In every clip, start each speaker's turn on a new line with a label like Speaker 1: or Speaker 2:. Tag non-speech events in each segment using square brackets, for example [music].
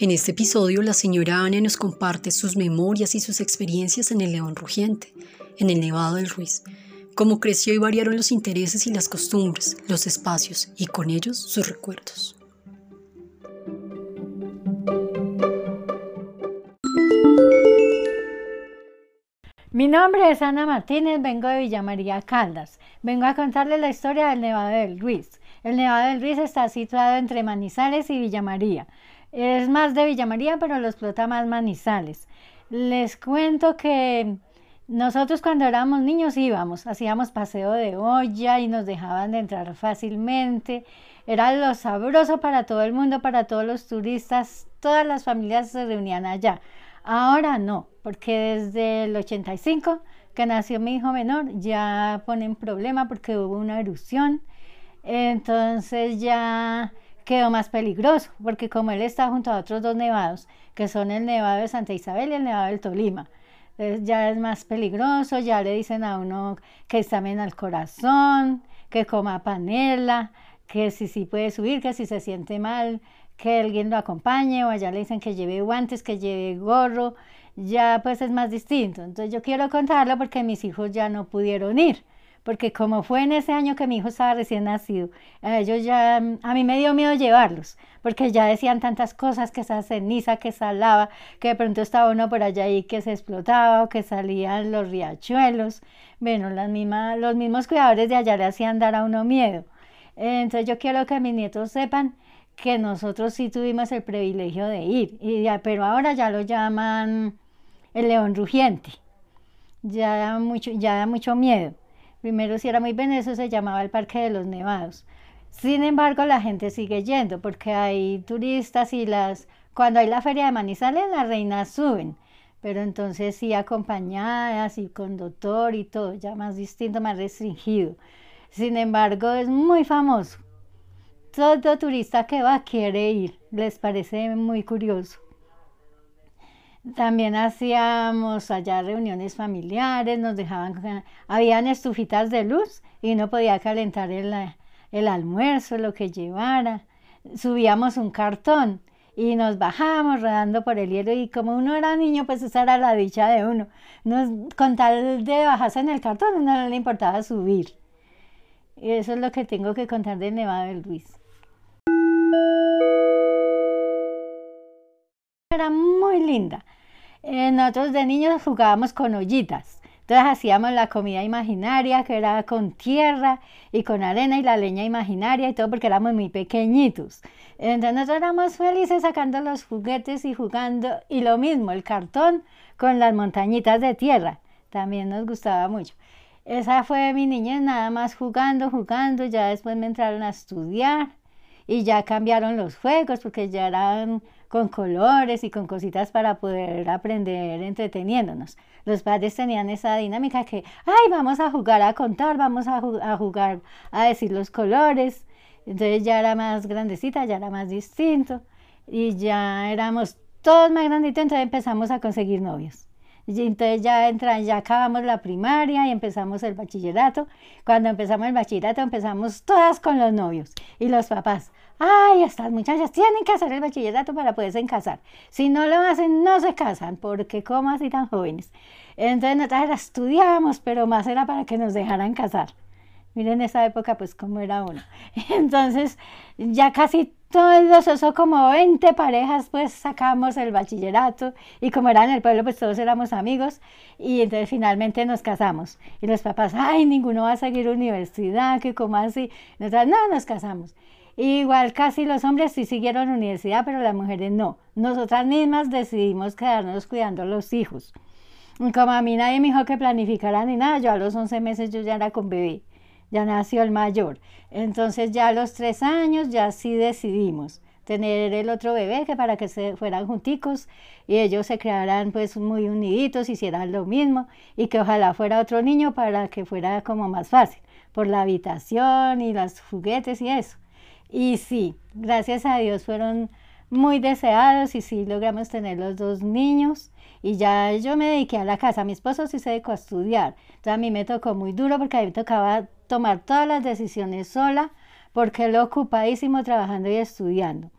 Speaker 1: En este episodio, la señora Ana nos comparte sus memorias y sus experiencias en el León Rugiente, en el Nevado del Ruiz, cómo creció y variaron los intereses y las costumbres, los espacios y con ellos sus recuerdos.
Speaker 2: Mi nombre es Ana Martínez, vengo de Villa María Caldas. Vengo a contarles la historia del Nevado del Ruiz. El Nevado del Ruiz está situado entre Manizales y Villa María. Es más de Villa María, pero lo explota más Manizales. Les cuento que nosotros cuando éramos niños íbamos, hacíamos paseo de olla y nos dejaban de entrar fácilmente. Era lo sabroso para todo el mundo, para todos los turistas, todas las familias se reunían allá. Ahora no, porque desde el 85 que nació mi hijo menor ya ponen problema porque hubo una erupción. Entonces ya quedó más peligroso, porque como él está junto a otros dos nevados, que son el nevado de Santa Isabel y el nevado del Tolima, ya es más peligroso, ya le dicen a uno que examine al corazón, que coma panela, que si sí puede subir, que si se siente mal, que alguien lo acompañe, o allá le dicen que lleve guantes, que lleve gorro, ya pues es más distinto. Entonces yo quiero contarlo porque mis hijos ya no pudieron ir porque como fue en ese año que mi hijo estaba recién nacido, ellos ya, a mí me dio miedo llevarlos, porque ya decían tantas cosas, que esa ceniza, que esa lava, que de pronto estaba uno por allá y que se explotaba o que salían los riachuelos. Bueno, las mismas, los mismos cuidadores de allá le hacían dar a uno miedo. Entonces yo quiero que mis nietos sepan que nosotros sí tuvimos el privilegio de ir, y pero ahora ya lo llaman el león rugiente. Ya da mucho, ya da mucho miedo. Primero, si era muy eso se llamaba el Parque de los Nevados. Sin embargo, la gente sigue yendo porque hay turistas y las cuando hay la feria de Manizales, las reinas suben, pero entonces sí acompañadas y con doctor y todo, ya más distinto, más restringido. Sin embargo, es muy famoso. Todo turista que va quiere ir, les parece muy curioso. También hacíamos allá reuniones familiares, nos dejaban, habían estufitas de luz y no podía calentar el, el almuerzo, lo que llevara. Subíamos un cartón y nos bajábamos rodando por el hielo y como uno era niño, pues esa era la dicha de uno. Nos, con tal de bajarse en el cartón, no le importaba subir. Y eso es lo que tengo que contar del Nevado del Ruiz. Era muy linda. Eh, nosotros de niños jugábamos con ollitas. Entonces hacíamos la comida imaginaria, que era con tierra y con arena y la leña imaginaria y todo porque éramos muy pequeñitos. Entonces nosotros éramos felices sacando los juguetes y jugando. Y lo mismo, el cartón con las montañitas de tierra. También nos gustaba mucho. Esa fue mi niñez, nada más jugando, jugando. Ya después me entraron a estudiar y ya cambiaron los juegos porque ya eran con colores y con cositas para poder aprender entreteniéndonos. Los padres tenían esa dinámica que, ay, vamos a jugar a contar, vamos a, jugar a decir los colores. Entonces ya era más grandecita, ya era más distinto y ya éramos todos más granditos, entonces empezamos a conseguir novios. Y entonces ya, entra, ya acabamos la primaria y empezamos el bachillerato. Cuando empezamos el bachillerato empezamos todas con los novios y los papás ay, estas muchachas tienen que hacer el bachillerato para poderse casar. Si no lo hacen, no se casan, porque ¿cómo así tan jóvenes? Entonces nosotras estudiábamos, pero más era para que nos dejaran casar. Miren esa época, pues cómo era uno. [laughs] Entonces, ya casi todos, eso como 20 parejas, pues sacamos el bachillerato y como era en el pueblo, pues todos éramos amigos y entonces finalmente nos casamos. Y los papás, ay, ninguno va a seguir universidad, que como así. Nosotras, no, nos casamos. Igual casi los hombres sí siguieron universidad, pero las mujeres no. Nosotras mismas decidimos quedarnos cuidando a los hijos. Como a mí nadie me dijo que planificara ni nada, yo a los 11 meses yo ya era con bebé, ya nació el mayor. Entonces ya a los 3 años ya sí decidimos tener el otro bebé que para que se fueran junticos y ellos se crearan pues muy uniditos, hicieran lo mismo y que ojalá fuera otro niño para que fuera como más fácil por la habitación y los juguetes y eso. Y sí, gracias a Dios fueron muy deseados y sí logramos tener los dos niños. Y ya yo me dediqué a la casa, mi esposo sí se dedicó a estudiar. Entonces a mí me tocó muy duro porque a mí me tocaba tomar todas las decisiones sola porque él ocupadísimo trabajando y estudiando.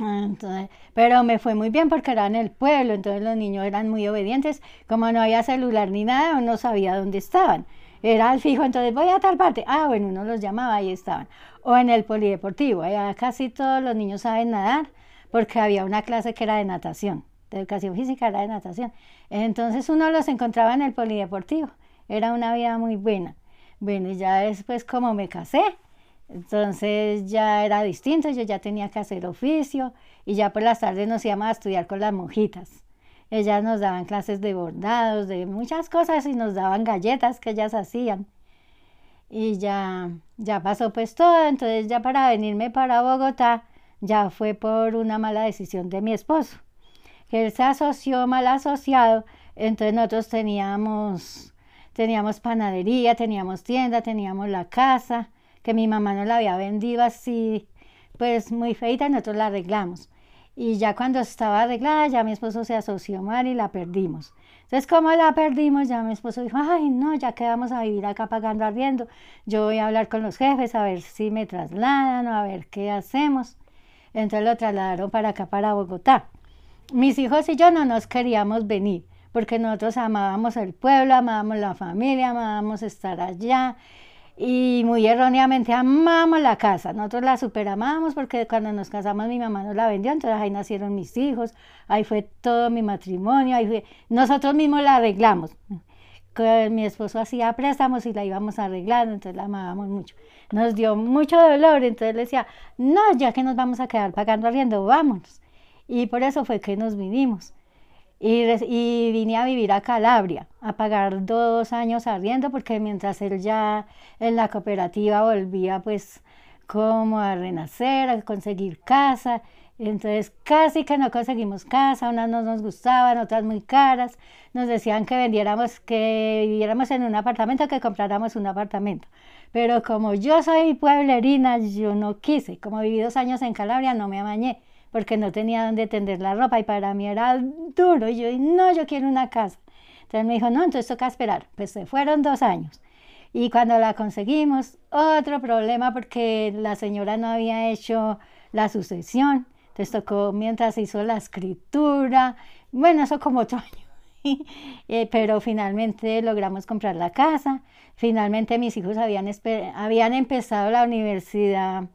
Speaker 2: Entonces, pero me fue muy bien porque era en el pueblo, entonces los niños eran muy obedientes. Como no había celular ni nada, uno sabía dónde estaban. Era al fijo, entonces voy a tal parte. Ah, bueno, uno los llamaba, ahí estaban. O en el polideportivo, allá casi todos los niños saben nadar porque había una clase que era de natación, de educación física era de natación. Entonces uno los encontraba en el polideportivo. Era una vida muy buena. Bueno, ya después como me casé, entonces ya era distinto, yo ya tenía que hacer oficio y ya por las tardes nos íbamos a estudiar con las monjitas. Ellas nos daban clases de bordados, de muchas cosas y nos daban galletas que ellas hacían. Y ya, ya pasó pues todo, entonces ya para venirme para Bogotá ya fue por una mala decisión de mi esposo, él se asoció mal asociado, entonces nosotros teníamos, teníamos panadería, teníamos tienda, teníamos la casa que mi mamá nos la había vendido así, pues muy feita y nosotros la arreglamos. Y ya cuando estaba arreglada, ya mi esposo se asoció mal y la perdimos. Entonces, como la perdimos, ya mi esposo dijo, ay, no, ya quedamos a vivir acá pagando arriendo. Yo voy a hablar con los jefes a ver si me trasladan o a ver qué hacemos. Entonces lo trasladaron para acá, para Bogotá. Mis hijos y yo no nos queríamos venir porque nosotros amábamos el pueblo, amábamos la familia, amábamos estar allá y muy erróneamente amamos la casa. Nosotros la superamamos porque cuando nos casamos mi mamá nos la vendió, entonces ahí nacieron mis hijos, ahí fue todo mi matrimonio, ahí fue, nosotros mismos la arreglamos. Mi esposo hacía préstamos y la íbamos arreglando, entonces la amábamos mucho. Nos dio mucho dolor, entonces le decía, no, ya que nos vamos a quedar pagando arriendo, vámonos. Y por eso fue que nos vinimos. Y, vine a vivir a Calabria, a pagar dos años arriendo, porque mientras él ya en la cooperativa volvía pues como a renacer, a conseguir casa. Entonces casi que no conseguimos casa, unas no nos gustaban, otras muy caras. Nos decían que vendiéramos, que viviéramos en un apartamento, que compráramos un apartamento. Pero como yo soy pueblerina, yo no quise. Como viví dos años en Calabria, no me amañé porque no tenía donde tender la ropa y para mí era duro. Y yo, no, yo quiero una casa. Entonces me dijo, no, entonces toca esperar. Pues se fueron dos años. Y cuando la conseguimos, otro problema porque la señora no había hecho la sucesión. Entonces tocó mientras hizo la escritura. Bueno, eso como otro año. [laughs] Eh, pero finalmente logramos comprar la casa. Finalmente mis hijos habían, habían empezado la universidad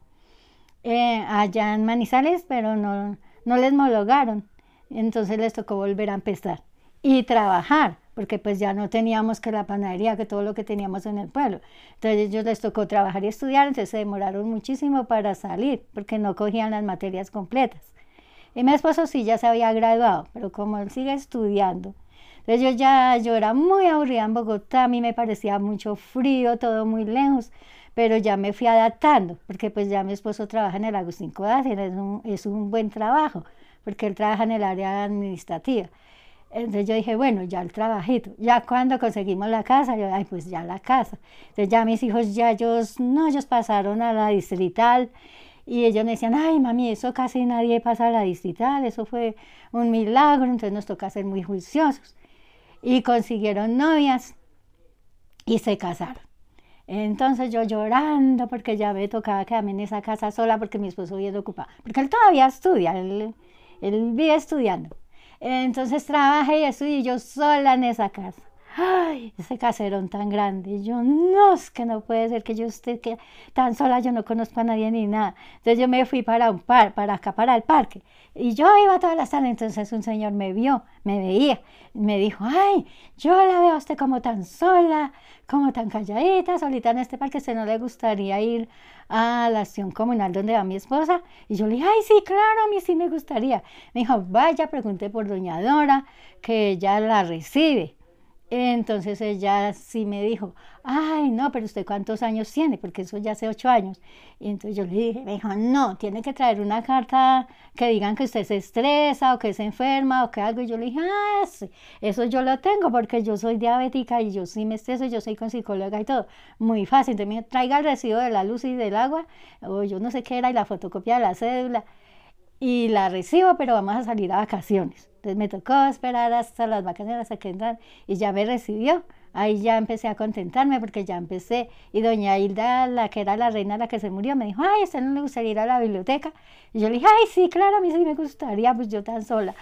Speaker 2: eh, allá en Manizales, pero no, no les homologaron. Entonces les tocó volver a empezar y trabajar, porque pues ya no teníamos que la panadería, que todo lo que teníamos en el pueblo. Entonces ellos les tocó trabajar y estudiar, entonces se demoraron muchísimo para salir, porque no cogían las materias completas. Y mi esposo sí ya se había graduado, pero como él sigue estudiando, entonces yo ya, yo era muy aburrida en Bogotá, a mí me parecía mucho frío, todo muy lejos pero ya me fui adaptando, porque pues ya mi esposo trabaja en el Agustín Codazzi, es un, es un buen trabajo, porque él trabaja en el área administrativa. Entonces yo dije, bueno, ya el trabajito. Ya cuando conseguimos la casa, yo, ay, pues ya la casa. Entonces ya mis hijos, ya ellos, no, ellos pasaron a la distrital y ellos me decían, ay, mami, eso casi nadie pasa a la distrital, eso fue un milagro, entonces nos toca ser muy juiciosos. Y consiguieron novias y se casaron. Entonces yo llorando porque ya me tocaba quedarme en esa casa sola porque mi esposo viene ocupado. Porque él todavía estudia, él, él vive estudiando. Entonces trabajé y estudié yo sola en esa casa ay, ese caserón tan grande. Y yo, no, es que no puede ser que yo esté que, tan sola, yo no conozco a nadie ni nada. Entonces yo me fui para un par, para acá, para el parque. Y yo iba toda la sala, entonces un señor me vio, me veía, me dijo, ay, yo la veo a usted como tan sola, como tan calladita, solita en este parque, ¿se no le gustaría ir a la acción comunal donde va mi esposa? Y yo le dije, ay, sí, claro, a mí sí me gustaría. Me dijo, vaya, pregunté por doña Dora, que ella la recibe. Entonces ella sí me dijo, ay, no, pero usted cuántos años tiene, porque eso ya hace ocho años. Y entonces yo le dije, me dijo, no, tiene que traer una carta que digan que usted se estresa o que se enferma o que algo. Y yo le dije, ah, sí, eso yo lo tengo porque yo soy diabética y yo sí me estreso, yo soy con psicóloga y todo. Muy fácil, me traiga el recibo de la luz y del agua, o yo no sé qué era, y la fotocopia de la cédula. Y la recibo, pero vamos a salir a vacaciones. Entonces me tocó esperar hasta las vacaciones hasta que entran y ya me recibió ahí ya empecé a contentarme porque ya empecé. Y doña Hilda, la que era la reina, la que se murió, me dijo, ay, ¿a usted no le gustaría ir a la biblioteca? Y yo le dije, ay, sí, claro, a mí sí me gustaría, pues yo tan sola.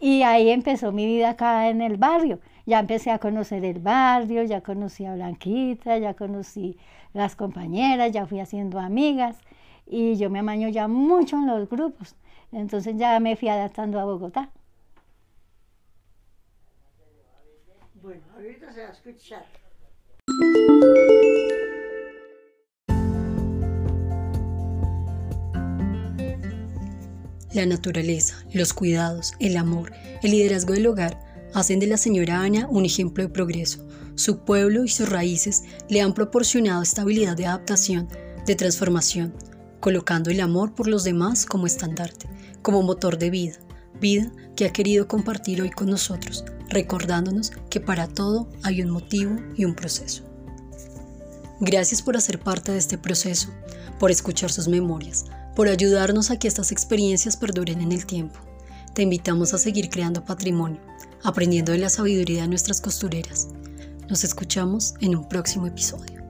Speaker 2: Y ahí empezó mi vida acá en el barrio. Ya empecé a conocer el barrio, ya conocí a Blanquita, ya conocí las compañeras, ya fui haciendo amigas y yo me amaño ya mucho en los grupos. Entonces ya me fui adaptando a Bogotá.
Speaker 3: Bueno, ahorita se va a escuchar.
Speaker 1: La naturaleza, los cuidados, el amor, el liderazgo del hogar hacen de la señora Ana un ejemplo de progreso. Su pueblo y sus raíces le han proporcionado estabilidad de adaptación, de transformación, colocando el amor por los demás como estandarte, como motor de vida, vida que ha querido compartir hoy con nosotros, recordándonos que para todo hay un motivo y un proceso. Gracias por hacer parte de este proceso, por escuchar sus memorias, por ayudarnos a que estas experiencias perduren en el tiempo. Te invitamos a seguir creando patrimonio, aprendiendo de la sabiduría de nuestras costureras. Nos escuchamos en un próximo episodio.